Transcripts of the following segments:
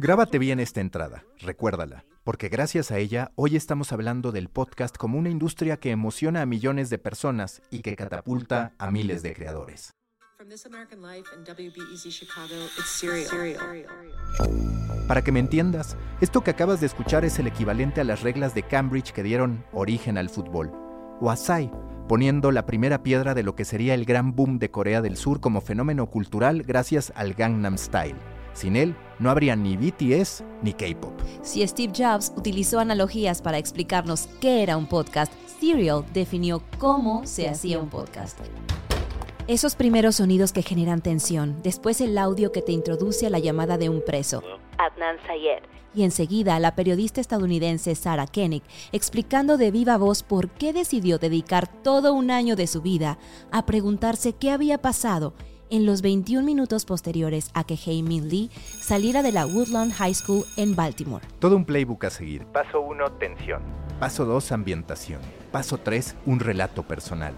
Grábate bien esta entrada, recuérdala, porque gracias a ella hoy estamos hablando del podcast como una industria que emociona a millones de personas y que catapulta a miles de creadores. Para que me entiendas, esto que acabas de escuchar es el equivalente a las reglas de Cambridge que dieron origen al fútbol, o a Psy, poniendo la primera piedra de lo que sería el gran boom de Corea del Sur como fenómeno cultural gracias al Gangnam Style. Sin él, no habría ni BTS ni K-pop. Si Steve Jobs utilizó analogías para explicarnos qué era un podcast, Serial definió cómo se hacía un podcast. Esos primeros sonidos que generan tensión, después el audio que te introduce a la llamada de un preso, Adnan Sayed, y enseguida la periodista estadounidense Sarah Koenig explicando de viva voz por qué decidió dedicar todo un año de su vida a preguntarse qué había pasado en los 21 minutos posteriores a que Hae Min Lee saliera de la Woodlawn High School en Baltimore. Todo un playbook a seguir. Paso 1, tensión. Paso 2, ambientación. Paso 3, un relato personal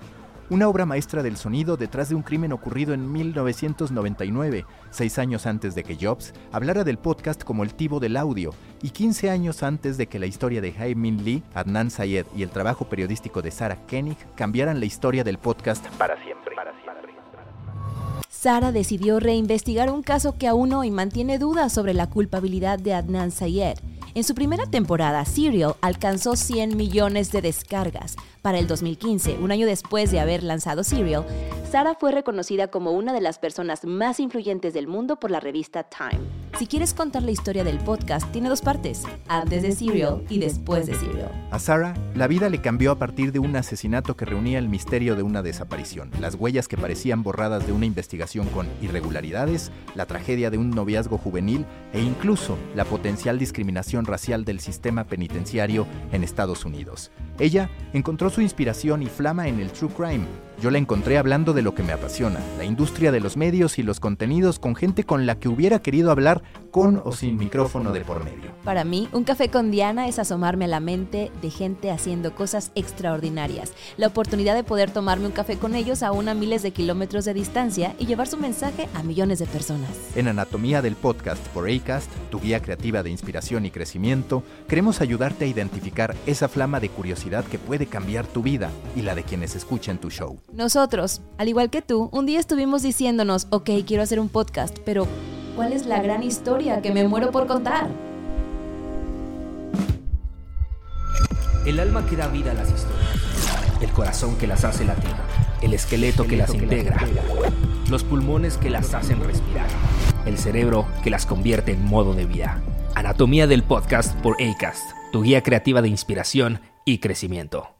una obra maestra del sonido detrás de un crimen ocurrido en 1999, seis años antes de que Jobs hablara del podcast como el tivo del audio y 15 años antes de que la historia de Min Lee, Adnan Sayed y el trabajo periodístico de Sarah Koenig cambiaran la historia del podcast. Para siempre. Sarah decidió reinvestigar un caso que aún hoy mantiene dudas sobre la culpabilidad de Adnan Sayed en su primera temporada, Serial alcanzó 100 millones de descargas. Para el 2015, un año después de haber lanzado Serial, Sara fue reconocida como una de las personas más influyentes del mundo por la revista Time. Si quieres contar la historia del podcast, tiene dos partes, antes de Serial y después de Serial. A Sarah, la vida le cambió a partir de un asesinato que reunía el misterio de una desaparición, las huellas que parecían borradas de una investigación con irregularidades, la tragedia de un noviazgo juvenil e incluso la potencial discriminación racial del sistema penitenciario en Estados Unidos. Ella encontró su inspiración y flama en el true crime, yo la encontré hablando de lo que me apasiona, la industria de los medios y los contenidos con gente con la que hubiera querido hablar con o sin micrófono de por medio. Para mí, un café con Diana es asomarme a la mente de gente haciendo cosas extraordinarias. La oportunidad de poder tomarme un café con ellos a una miles de kilómetros de distancia y llevar su mensaje a millones de personas. En Anatomía del Podcast por ACAST, tu guía creativa de inspiración y crecimiento, queremos ayudarte a identificar esa flama de curiosidad que puede cambiar tu vida y la de quienes escuchen tu show. Nosotros, al igual que tú, un día estuvimos diciéndonos, ok, quiero hacer un podcast, pero ¿cuál es la gran historia que me muero por contar? El alma que da vida a las historias, el corazón que las hace latir, el esqueleto que las integra, los pulmones que las hacen respirar, el cerebro que las convierte en modo de vida. Anatomía del podcast por ACAST, tu guía creativa de inspiración y crecimiento.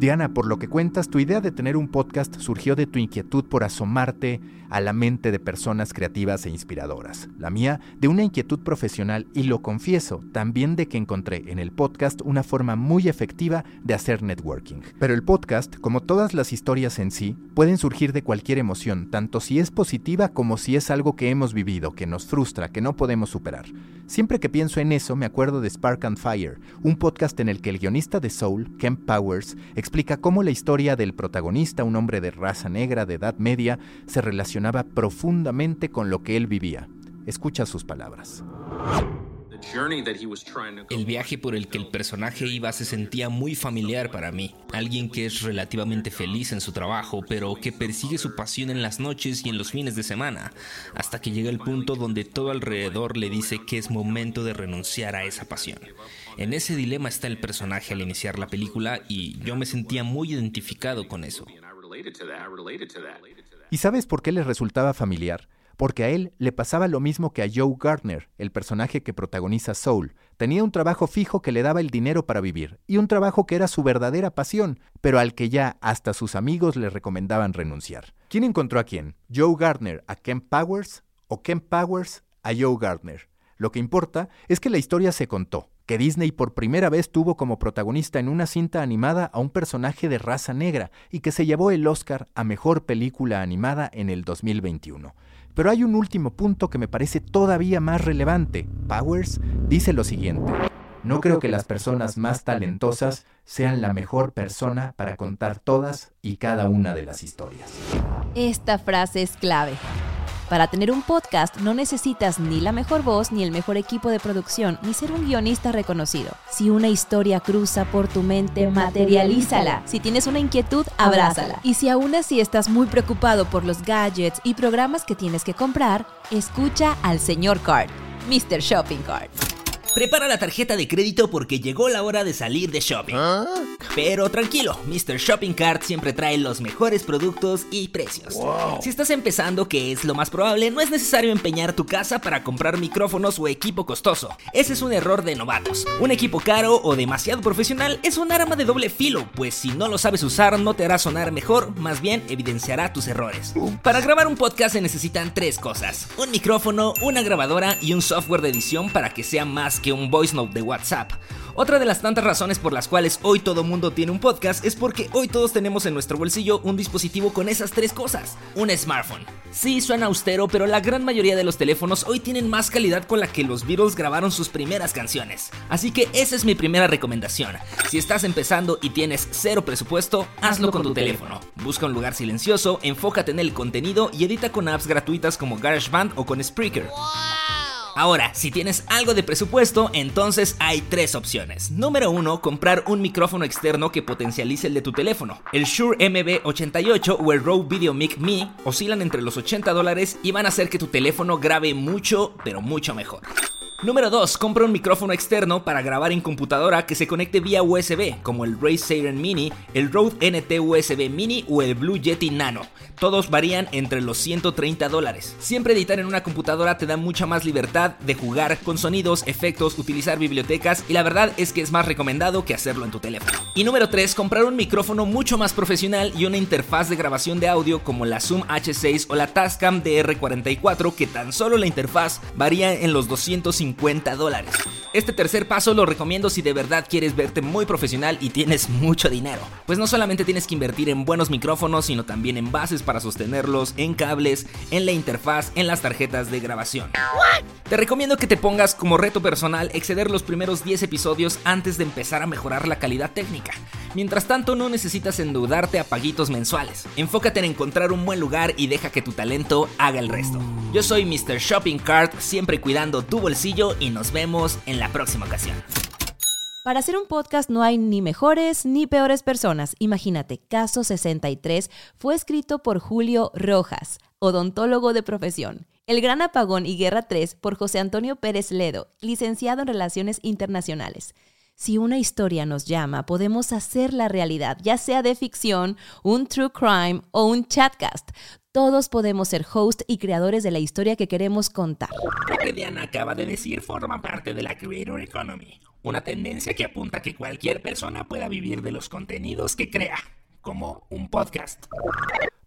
Diana, por lo que cuentas, tu idea de tener un podcast surgió de tu inquietud por asomarte a la mente de personas creativas e inspiradoras. La mía, de una inquietud profesional y lo confieso, también de que encontré en el podcast una forma muy efectiva de hacer networking. Pero el podcast, como todas las historias en sí, pueden surgir de cualquier emoción, tanto si es positiva como si es algo que hemos vivido, que nos frustra, que no podemos superar. Siempre que pienso en eso, me acuerdo de Spark and Fire, un podcast en el que el guionista de Soul, Kemp Powers, explica cómo la historia del protagonista, un hombre de raza negra de edad media, se relacionaba profundamente con lo que él vivía. Escucha sus palabras. El viaje por el que el personaje iba se sentía muy familiar para mí. Alguien que es relativamente feliz en su trabajo, pero que persigue su pasión en las noches y en los fines de semana, hasta que llega el punto donde todo alrededor le dice que es momento de renunciar a esa pasión. En ese dilema está el personaje al iniciar la película y yo me sentía muy identificado con eso. ¿Y sabes por qué les resultaba familiar? porque a él le pasaba lo mismo que a Joe Gardner, el personaje que protagoniza Soul. Tenía un trabajo fijo que le daba el dinero para vivir, y un trabajo que era su verdadera pasión, pero al que ya hasta sus amigos le recomendaban renunciar. ¿Quién encontró a quién? ¿Joe Gardner a Ken Powers o Ken Powers a Joe Gardner? Lo que importa es que la historia se contó, que Disney por primera vez tuvo como protagonista en una cinta animada a un personaje de raza negra y que se llevó el Oscar a Mejor Película Animada en el 2021. Pero hay un último punto que me parece todavía más relevante. Powers dice lo siguiente. No creo que las personas más talentosas sean la mejor persona para contar todas y cada una de las historias. Esta frase es clave. Para tener un podcast no necesitas ni la mejor voz, ni el mejor equipo de producción, ni ser un guionista reconocido. Si una historia cruza por tu mente, materialízala. Si tienes una inquietud, abrázala. Y si aún así estás muy preocupado por los gadgets y programas que tienes que comprar, escucha al señor Card, Mr. Shopping Card. Prepara la tarjeta de crédito porque llegó la hora de salir de shopping. Pero tranquilo, Mr. Shopping Cart siempre trae los mejores productos y precios. Si estás empezando, que es lo más probable, no es necesario empeñar tu casa para comprar micrófonos o equipo costoso. Ese es un error de novatos. Un equipo caro o demasiado profesional es un arma de doble filo, pues si no lo sabes usar no te hará sonar mejor, más bien evidenciará tus errores. Para grabar un podcast se necesitan tres cosas. Un micrófono, una grabadora y un software de edición para que sea más que un voice note de WhatsApp. Otra de las tantas razones por las cuales hoy todo mundo tiene un podcast es porque hoy todos tenemos en nuestro bolsillo un dispositivo con esas tres cosas. Un smartphone. Sí, suena austero, pero la gran mayoría de los teléfonos hoy tienen más calidad con la que los Beatles grabaron sus primeras canciones. Así que esa es mi primera recomendación. Si estás empezando y tienes cero presupuesto, hazlo con tu teléfono. Busca un lugar silencioso, enfócate en el contenido y edita con apps gratuitas como GarageBand o con Spreaker. Ahora, si tienes algo de presupuesto, entonces hay tres opciones. Número uno, comprar un micrófono externo que potencialice el de tu teléfono. El Shure MB88 o el Rode Video Mic Me oscilan entre los 80 dólares y van a hacer que tu teléfono grabe mucho, pero mucho mejor. Número 2. Compra un micrófono externo para grabar en computadora que se conecte vía USB, como el Ray Siren Mini, el Rode NT USB Mini o el Blue Yeti Nano. Todos varían entre los 130 dólares. Siempre editar en una computadora te da mucha más libertad de jugar con sonidos, efectos, utilizar bibliotecas y la verdad es que es más recomendado que hacerlo en tu teléfono. Y número 3. Comprar un micrófono mucho más profesional y una interfaz de grabación de audio como la Zoom H6 o la Tascam DR44 que tan solo la interfaz varía en los 250 dólares. Este tercer paso lo recomiendo si de verdad quieres verte muy profesional y tienes mucho dinero. Pues no solamente tienes que invertir en buenos micrófonos, sino también en bases para sostenerlos, en cables, en la interfaz, en las tarjetas de grabación. Te recomiendo que te pongas como reto personal exceder los primeros 10 episodios antes de empezar a mejorar la calidad técnica. Mientras tanto, no necesitas endeudarte a paguitos mensuales. Enfócate en encontrar un buen lugar y deja que tu talento haga el resto. Yo soy Mr. Shopping Cart, siempre cuidando tu bolsillo y nos vemos en la próxima ocasión. Para hacer un podcast no hay ni mejores ni peores personas. Imagínate, Caso 63 fue escrito por Julio Rojas, odontólogo de profesión. El Gran Apagón y Guerra 3 por José Antonio Pérez Ledo, licenciado en Relaciones Internacionales. Si una historia nos llama, podemos hacerla realidad, ya sea de ficción, un true crime o un chatcast. Todos podemos ser host y creadores de la historia que queremos contar. Lo que Diana acaba de decir forma parte de la Creator Economy, una tendencia que apunta a que cualquier persona pueda vivir de los contenidos que crea, como un podcast.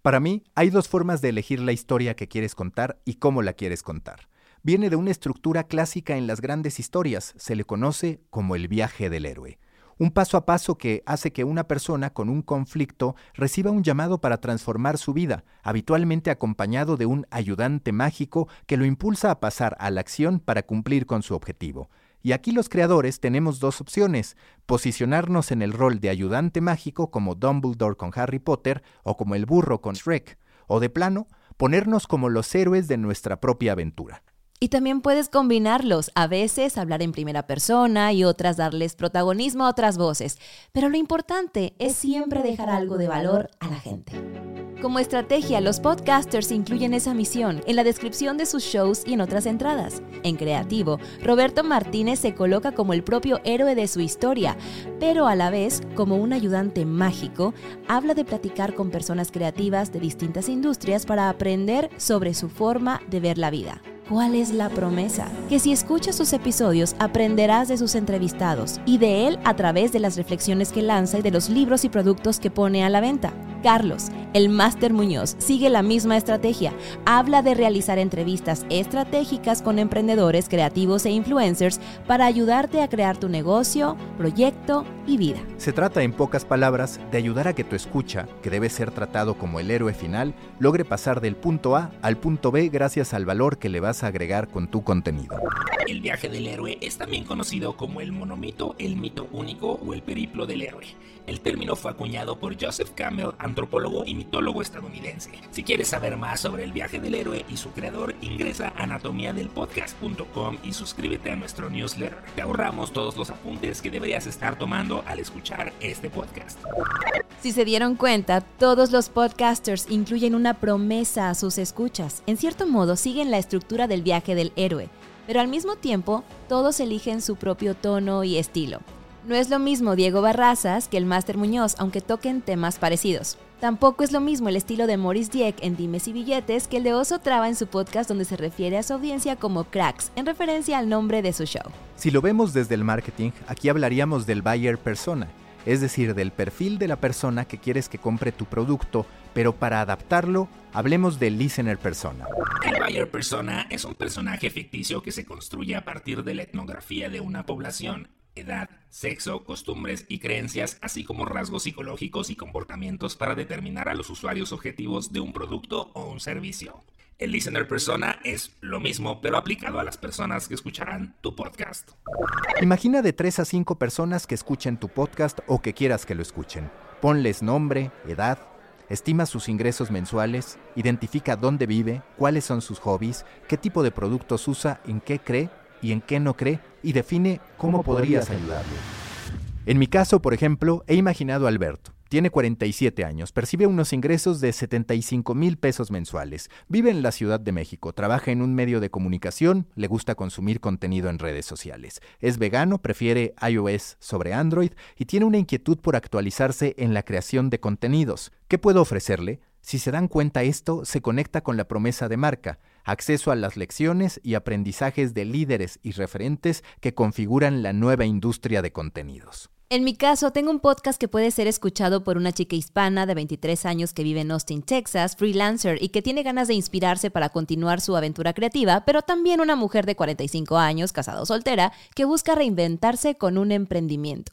Para mí, hay dos formas de elegir la historia que quieres contar y cómo la quieres contar. Viene de una estructura clásica en las grandes historias, se le conoce como el viaje del héroe un paso a paso que hace que una persona con un conflicto reciba un llamado para transformar su vida, habitualmente acompañado de un ayudante mágico que lo impulsa a pasar a la acción para cumplir con su objetivo. Y aquí los creadores tenemos dos opciones, posicionarnos en el rol de ayudante mágico como Dumbledore con Harry Potter o como el burro con Shrek, o de plano, ponernos como los héroes de nuestra propia aventura. Y también puedes combinarlos, a veces hablar en primera persona y otras darles protagonismo a otras voces. Pero lo importante es siempre dejar algo de valor a la gente. Como estrategia, los podcasters incluyen esa misión en la descripción de sus shows y en otras entradas. En creativo, Roberto Martínez se coloca como el propio héroe de su historia, pero a la vez, como un ayudante mágico, habla de platicar con personas creativas de distintas industrias para aprender sobre su forma de ver la vida. ¿Cuál es la promesa? Que si escuchas sus episodios aprenderás de sus entrevistados y de él a través de las reflexiones que lanza y de los libros y productos que pone a la venta. Carlos, el Máster Muñoz, sigue la misma estrategia. Habla de realizar entrevistas estratégicas con emprendedores, creativos e influencers para ayudarte a crear tu negocio, proyecto y vida. Se trata, en pocas palabras, de ayudar a que tu escucha, que debe ser tratado como el héroe final, logre pasar del punto A al punto B gracias al valor que le vas a agregar con tu contenido. El viaje del héroe es también conocido como el monomito, el mito único o el periplo del héroe. El término fue acuñado por Joseph Campbell, antropólogo y estadounidense. Si quieres saber más sobre el viaje del héroe y su creador, ingresa a anatomiadelpodcast.com y suscríbete a nuestro newsletter. Te ahorramos todos los apuntes que deberías estar tomando al escuchar este podcast. Si se dieron cuenta, todos los podcasters incluyen una promesa a sus escuchas. En cierto modo, siguen la estructura del viaje del héroe, pero al mismo tiempo, todos eligen su propio tono y estilo. No es lo mismo Diego Barrazas que el Máster Muñoz, aunque toquen temas parecidos. Tampoco es lo mismo el estilo de Morris Dieck en Dimes y Billetes que el de Oso Traba en su podcast donde se refiere a su audiencia como cracks, en referencia al nombre de su show. Si lo vemos desde el marketing, aquí hablaríamos del buyer persona, es decir, del perfil de la persona que quieres que compre tu producto, pero para adaptarlo, hablemos del listener persona. El buyer persona es un personaje ficticio que se construye a partir de la etnografía de una población edad, sexo, costumbres y creencias, así como rasgos psicológicos y comportamientos para determinar a los usuarios objetivos de un producto o un servicio. El listener persona es lo mismo, pero aplicado a las personas que escucharán tu podcast. Imagina de 3 a 5 personas que escuchen tu podcast o que quieras que lo escuchen. Ponles nombre, edad, estima sus ingresos mensuales, identifica dónde vive, cuáles son sus hobbies, qué tipo de productos usa, en qué cree y en qué no cree y define cómo podrías ayudarle. En mi caso, por ejemplo, he imaginado a Alberto. Tiene 47 años, percibe unos ingresos de 75 mil pesos mensuales, vive en la Ciudad de México, trabaja en un medio de comunicación, le gusta consumir contenido en redes sociales, es vegano, prefiere iOS sobre Android y tiene una inquietud por actualizarse en la creación de contenidos. ¿Qué puedo ofrecerle? Si se dan cuenta esto, se conecta con la promesa de marca acceso a las lecciones y aprendizajes de líderes y referentes que configuran la nueva industria de contenidos. En mi caso, tengo un podcast que puede ser escuchado por una chica hispana de 23 años que vive en Austin, Texas, freelancer y que tiene ganas de inspirarse para continuar su aventura creativa, pero también una mujer de 45 años, casada o soltera, que busca reinventarse con un emprendimiento.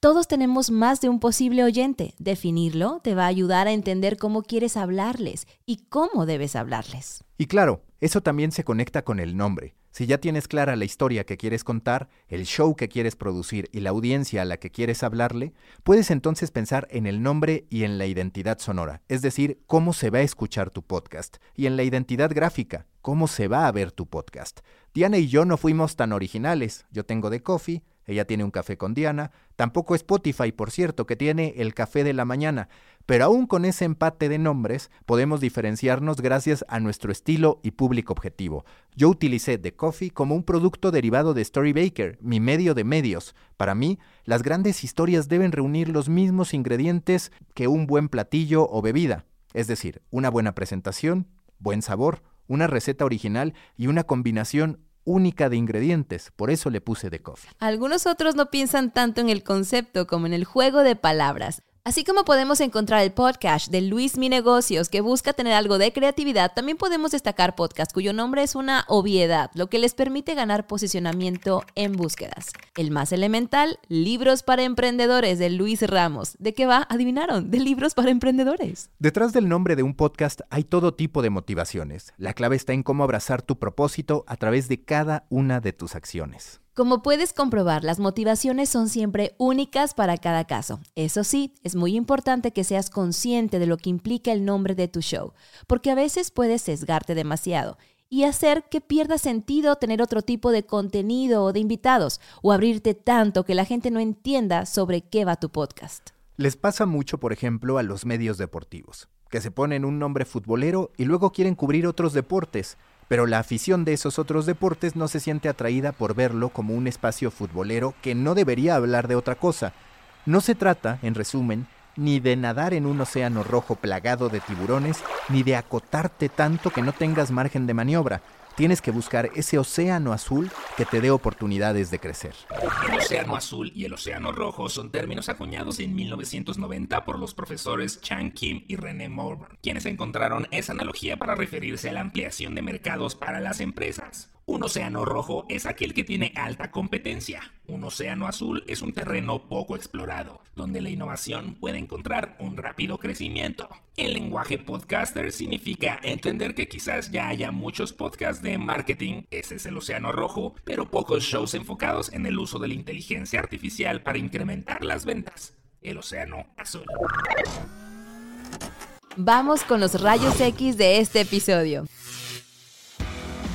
Todos tenemos más de un posible oyente. Definirlo te va a ayudar a entender cómo quieres hablarles y cómo debes hablarles. Y claro, eso también se conecta con el nombre. Si ya tienes clara la historia que quieres contar, el show que quieres producir y la audiencia a la que quieres hablarle, puedes entonces pensar en el nombre y en la identidad sonora, es decir, cómo se va a escuchar tu podcast, y en la identidad gráfica, cómo se va a ver tu podcast. Diana y yo no fuimos tan originales. Yo tengo de coffee, ella tiene un café con Diana, tampoco Spotify, por cierto, que tiene el café de la mañana, pero aún con ese empate de nombres podemos diferenciarnos gracias a nuestro estilo y público objetivo. Yo utilicé The Coffee como un producto derivado de Storybaker, mi medio de medios. Para mí, las grandes historias deben reunir los mismos ingredientes que un buen platillo o bebida, es decir, una buena presentación, buen sabor, una receta original y una combinación única de ingredientes, por eso le puse de coffee. Algunos otros no piensan tanto en el concepto como en el juego de palabras. Así como podemos encontrar el podcast de Luis Mi Negocios que busca tener algo de creatividad, también podemos destacar podcast cuyo nombre es una obviedad, lo que les permite ganar posicionamiento en búsquedas. El más elemental, Libros para Emprendedores de Luis Ramos. ¿De qué va? Adivinaron, de libros para emprendedores. Detrás del nombre de un podcast hay todo tipo de motivaciones. La clave está en cómo abrazar tu propósito a través de cada una de tus acciones. Como puedes comprobar, las motivaciones son siempre únicas para cada caso. Eso sí, es muy importante que seas consciente de lo que implica el nombre de tu show, porque a veces puedes sesgarte demasiado. y hacer que pierda sentido tener otro tipo de contenido o de invitados o abrirte tanto que la gente no entienda sobre qué va tu podcast. Les pasa mucho, por ejemplo, a los medios deportivos, que se ponen un nombre futbolero y luego quieren cubrir otros deportes, pero la afición de esos otros deportes no se siente atraída por verlo como un espacio futbolero que no debería hablar de otra cosa. No se trata, en resumen, ni de nadar en un océano rojo plagado de tiburones, ni de acotarte tanto que no tengas margen de maniobra. Tienes que buscar ese océano azul que te dé oportunidades de crecer. El océano azul y el océano rojo son términos acuñados en 1990 por los profesores Chan Kim y René Morvan, quienes encontraron esa analogía para referirse a la ampliación de mercados para las empresas. Un océano rojo es aquel que tiene alta competencia. Un océano azul es un terreno poco explorado, donde la innovación puede encontrar un rápido crecimiento. El lenguaje podcaster significa entender que quizás ya haya muchos podcasts de marketing, ese es el océano rojo, pero pocos shows enfocados en el uso de la inteligencia artificial para incrementar las ventas. El océano azul. Vamos con los rayos X de este episodio.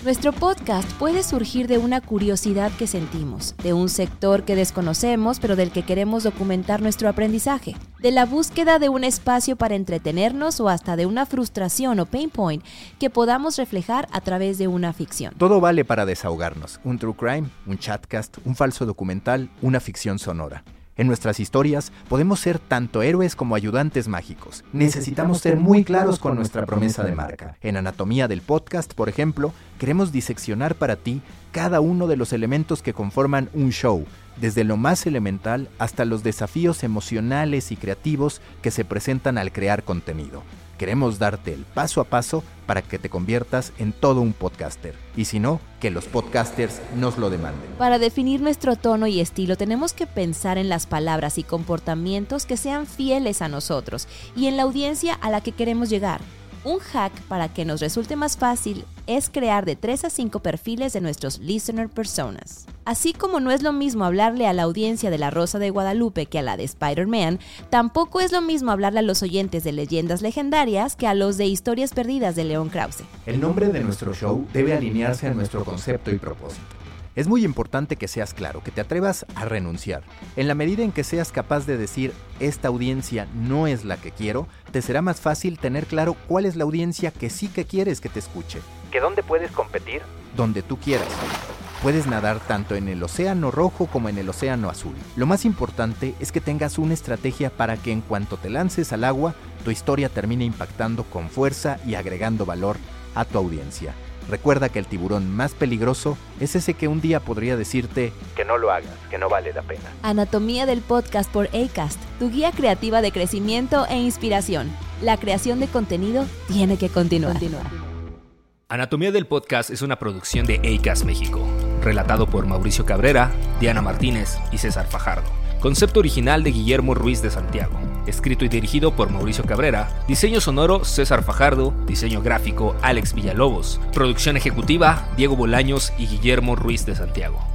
Nuestro podcast puede surgir de una curiosidad que sentimos, de un sector que desconocemos pero del que queremos documentar nuestro aprendizaje, de la búsqueda de un espacio para entretenernos o hasta de una frustración o pain point que podamos reflejar a través de una ficción. Todo vale para desahogarnos, un true crime, un chatcast, un falso documental, una ficción sonora. En nuestras historias podemos ser tanto héroes como ayudantes mágicos. Necesitamos ser muy claros con nuestra promesa de marca. En Anatomía del Podcast, por ejemplo, queremos diseccionar para ti cada uno de los elementos que conforman un show, desde lo más elemental hasta los desafíos emocionales y creativos que se presentan al crear contenido. Queremos darte el paso a paso para que te conviertas en todo un podcaster. Y si no, que los podcasters nos lo demanden. Para definir nuestro tono y estilo tenemos que pensar en las palabras y comportamientos que sean fieles a nosotros y en la audiencia a la que queremos llegar. Un hack para que nos resulte más fácil es crear de 3 a 5 perfiles de nuestros listener personas. Así como no es lo mismo hablarle a la audiencia de La Rosa de Guadalupe que a la de Spider-Man, tampoco es lo mismo hablarle a los oyentes de leyendas legendarias que a los de historias perdidas de León Krause. El nombre de nuestro show debe alinearse a nuestro concepto y propósito. Es muy importante que seas claro, que te atrevas a renunciar. En la medida en que seas capaz de decir, esta audiencia no es la que quiero, te será más fácil tener claro cuál es la audiencia que sí que quieres que te escuche. ¿Que dónde puedes competir? Donde tú quieras. Puedes nadar tanto en el océano rojo como en el océano azul. Lo más importante es que tengas una estrategia para que en cuanto te lances al agua, tu historia termine impactando con fuerza y agregando valor a tu audiencia. Recuerda que el tiburón más peligroso es ese que un día podría decirte que no lo hagas, que no vale la pena. Anatomía del podcast por ACAST, tu guía creativa de crecimiento e inspiración. La creación de contenido tiene que continuar. Anatomía del podcast es una producción de ACAST México, relatado por Mauricio Cabrera, Diana Martínez y César Fajardo. Concepto original de Guillermo Ruiz de Santiago. Escrito y dirigido por Mauricio Cabrera. Diseño sonoro César Fajardo. Diseño gráfico Alex Villalobos. Producción ejecutiva Diego Bolaños y Guillermo Ruiz de Santiago.